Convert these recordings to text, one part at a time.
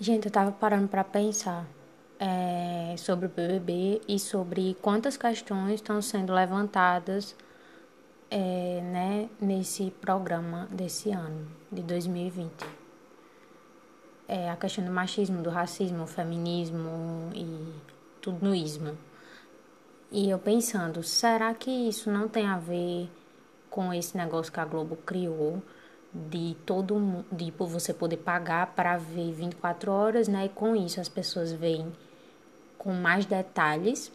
Gente, eu tava parando para pensar é, sobre o BBB e sobre quantas questões estão sendo levantadas é, né, nesse programa desse ano, de 2020. É, a questão do machismo, do racismo, feminismo e tudo no ismo. E eu pensando, será que isso não tem a ver com esse negócio que a Globo criou? De todo de você poder pagar para ver 24 horas, né? E com isso as pessoas veem com mais detalhes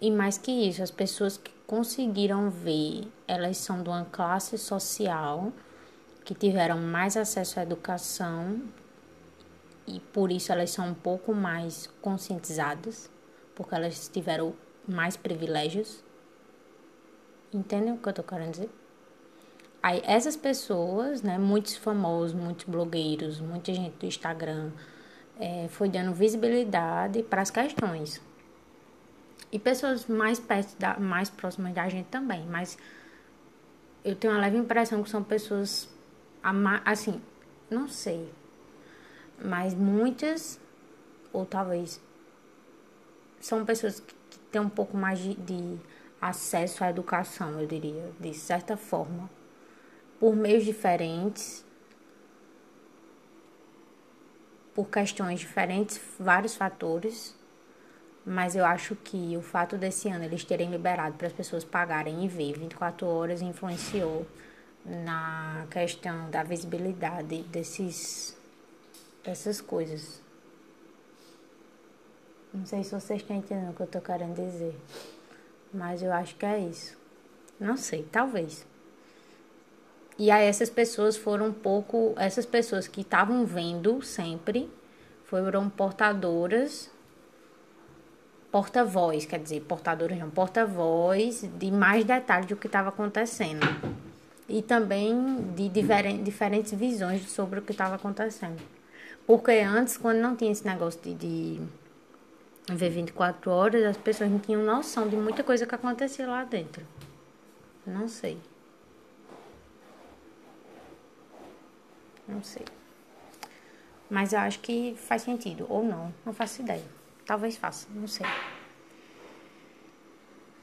e mais que isso, as pessoas que conseguiram ver, elas são de uma classe social que tiveram mais acesso à educação e por isso elas são um pouco mais conscientizadas, porque elas tiveram mais privilégios. Entendem o que eu tô querendo dizer? Aí essas pessoas, né, muitos famosos, muitos blogueiros, muita gente do Instagram, é, foi dando visibilidade para as questões. E pessoas mais perto da, mais próximas da gente também, mas eu tenho uma leve impressão que são pessoas assim, não sei, mas muitas ou talvez são pessoas que, que têm um pouco mais de, de acesso à educação, eu diria, de certa forma por meios diferentes, por questões diferentes, vários fatores, mas eu acho que o fato desse ano eles terem liberado para as pessoas pagarem e ver 24 horas influenciou na questão da visibilidade desses dessas coisas. Não sei se vocês estão entendendo o que eu estou querendo dizer, mas eu acho que é isso. Não sei, talvez. E aí essas pessoas foram um pouco, essas pessoas que estavam vendo sempre foram portadoras, porta-voz, quer dizer, portadoras não, porta-voz de mais detalhes do que estava acontecendo. E também de diferentes visões sobre o que estava acontecendo. Porque antes, quando não tinha esse negócio de, de ver 24 horas, as pessoas não tinham noção de muita coisa que acontecia lá dentro. Não sei. Não sei. Mas eu acho que faz sentido. Ou não. Não faço ideia. Talvez faça. Não sei.